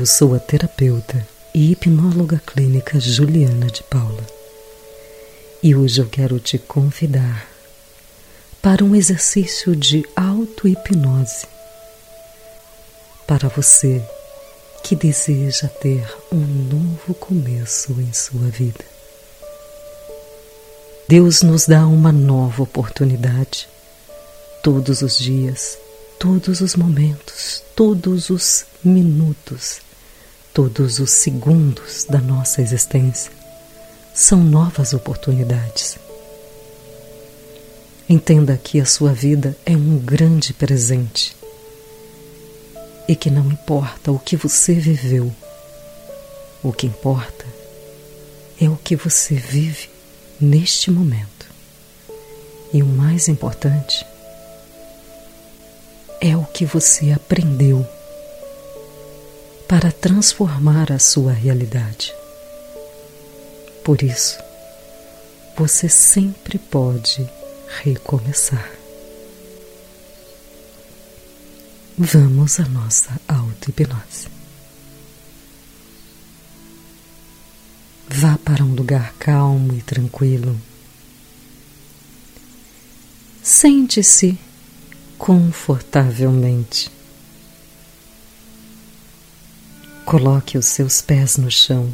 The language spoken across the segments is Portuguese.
Eu sou a terapeuta e hipnóloga clínica Juliana de Paula. E hoje eu quero te convidar para um exercício de auto-hipnose para você que deseja ter um novo começo em sua vida. Deus nos dá uma nova oportunidade todos os dias, todos os momentos, todos os minutos, todos os segundos da nossa existência são novas oportunidades. Entenda que a sua vida é um grande presente e que não importa o que você viveu, o que importa é o que você vive neste momento. E o mais importante é o que você aprendeu para transformar a sua realidade. Por isso, você sempre pode recomeçar. Vamos à nossa auto-hipnose. Vá para um lugar calmo e tranquilo. Sente-se confortavelmente. Coloque os seus pés no chão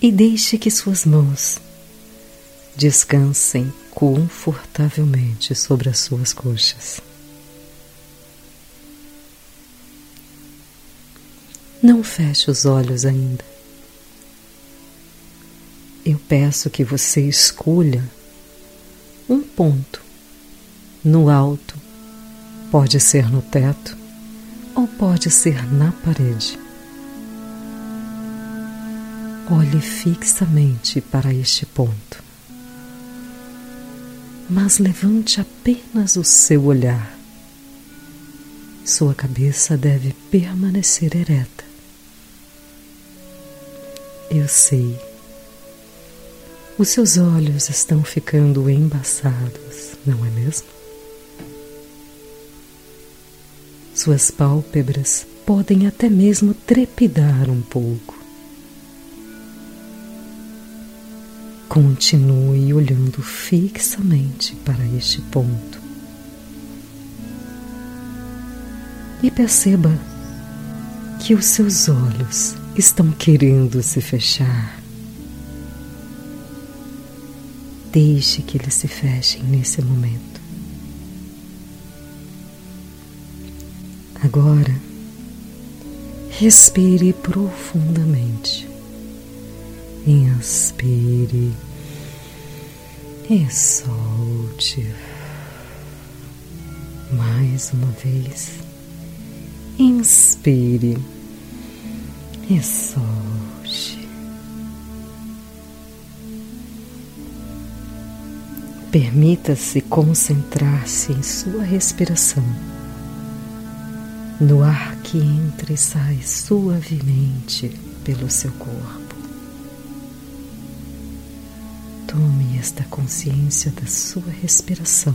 e deixe que suas mãos descansem confortavelmente sobre as suas coxas. Não feche os olhos ainda. Eu peço que você escolha um ponto no alto, pode ser no teto ou pode ser na parede. Olhe fixamente para este ponto, mas levante apenas o seu olhar. Sua cabeça deve permanecer ereta. Eu sei, os seus olhos estão ficando embaçados, não é mesmo? Suas pálpebras podem até mesmo trepidar um pouco. Continue olhando fixamente para este ponto e perceba que os seus olhos estão querendo se fechar. Deixe que eles se fechem nesse momento. Agora, respire profundamente. Inspire e solte. Mais uma vez. Inspire e solte. Permita-se concentrar-se em sua respiração no ar que entra e sai suavemente pelo seu corpo. Tome esta consciência da sua respiração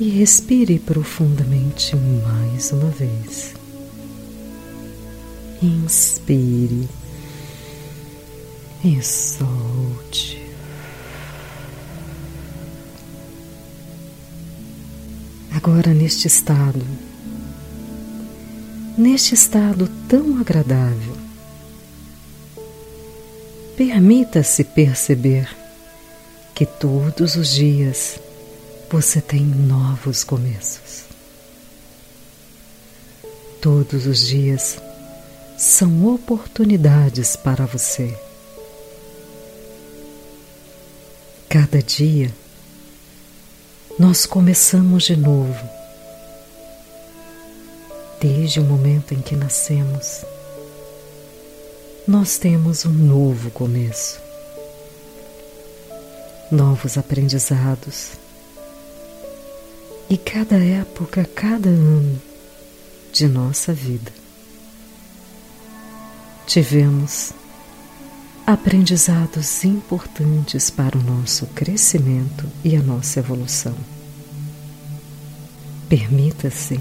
e respire profundamente mais uma vez. Inspire e solte. Agora, neste estado, neste estado tão agradável, permita-se perceber que todos os dias você tem novos começos. Todos os dias são oportunidades para você. Cada dia nós começamos de novo. Desde o momento em que nascemos, nós temos um novo começo, novos aprendizados. E cada época, cada ano de nossa vida, tivemos aprendizados importantes para o nosso crescimento e a nossa evolução. Permita-se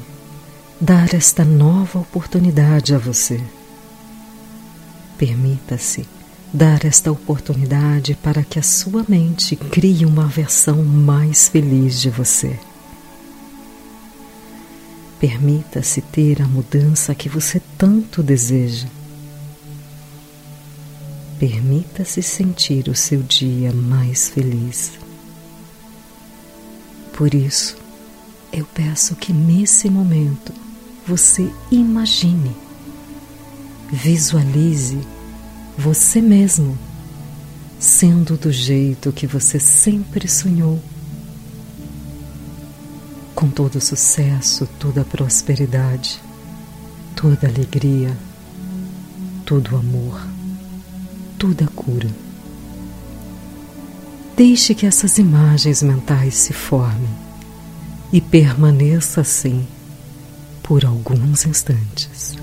dar esta nova oportunidade a você. Permita-se dar esta oportunidade para que a sua mente crie uma versão mais feliz de você. Permita-se ter a mudança que você tanto deseja. Permita-se sentir o seu dia mais feliz. Por isso, eu peço que nesse momento você imagine, visualize você mesmo sendo do jeito que você sempre sonhou com todo sucesso, toda prosperidade, toda alegria, todo amor, toda cura. Deixe que essas imagens mentais se formem e permaneça assim por alguns instantes.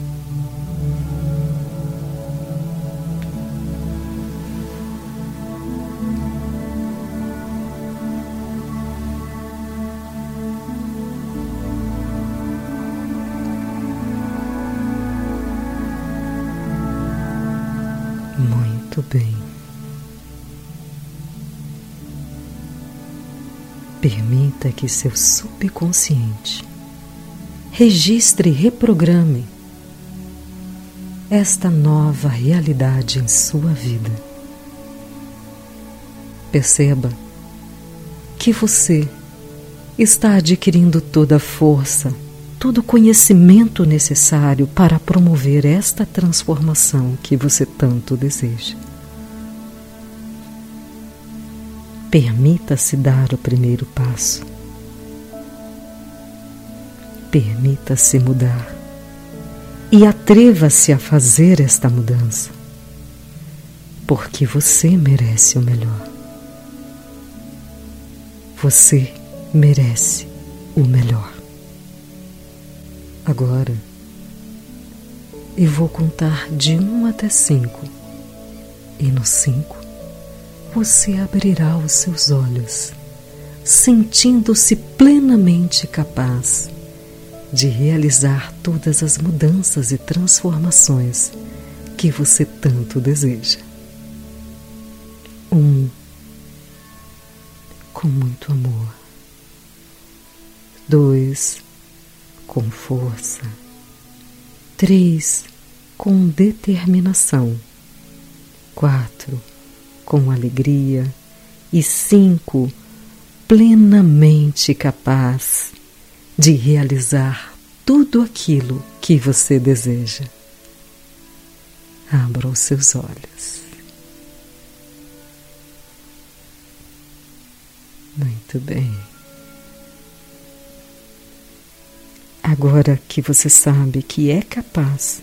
Permita que seu subconsciente registre e reprograme esta nova realidade em sua vida. Perceba que você está adquirindo toda a força todo o conhecimento necessário para promover esta transformação que você tanto deseja. Permita-se dar o primeiro passo. Permita-se mudar e atreva-se a fazer esta mudança, porque você merece o melhor. Você merece o melhor. Agora eu vou contar de um até cinco, e no cinco você abrirá os seus olhos, sentindo-se plenamente capaz de realizar todas as mudanças e transformações que você tanto deseja. Um, com muito amor. Dois, com força. Três, com determinação. Quatro, com alegria. E cinco, plenamente capaz de realizar tudo aquilo que você deseja. Abra os seus olhos. Muito bem. Agora que você sabe que é capaz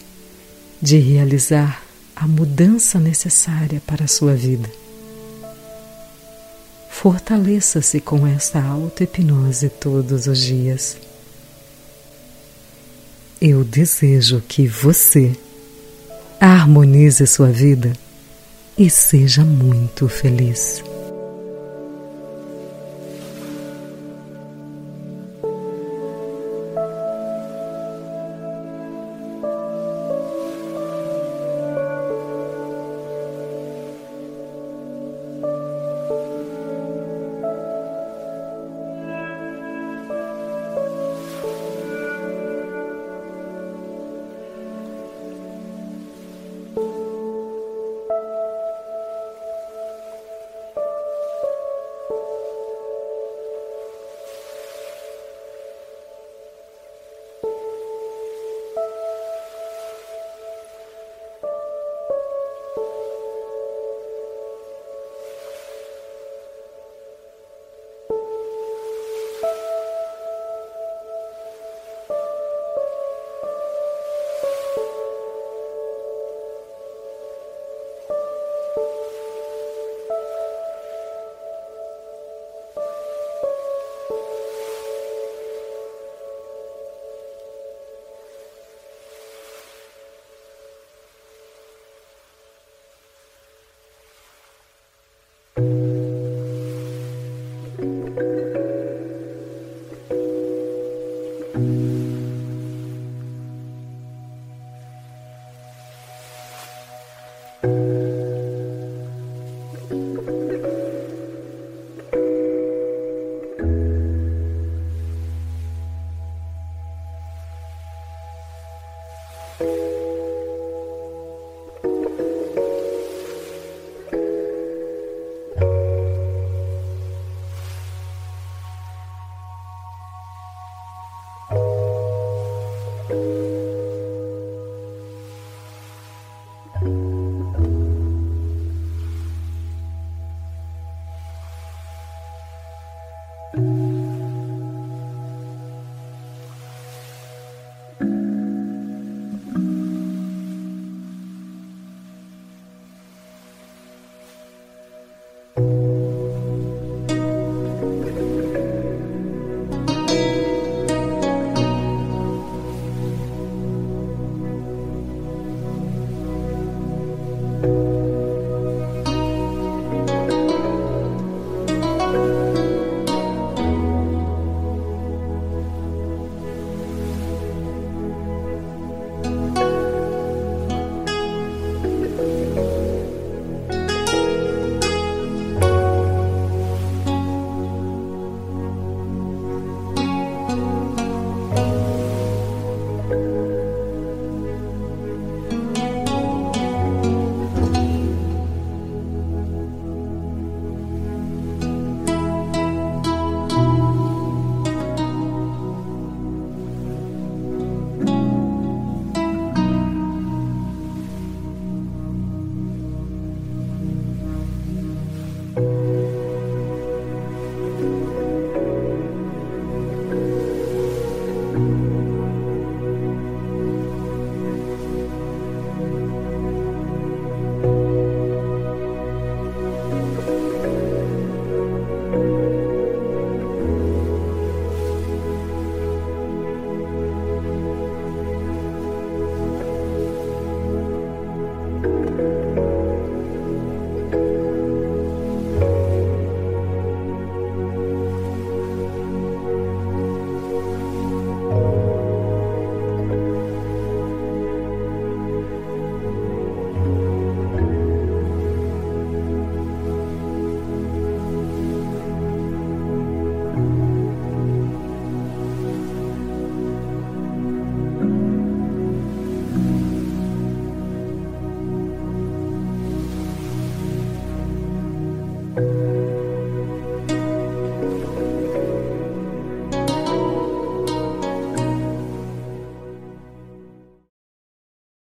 de realizar a mudança necessária para a sua vida, fortaleça-se com esta auto-hipnose todos os dias. Eu desejo que você harmonize sua vida e seja muito feliz.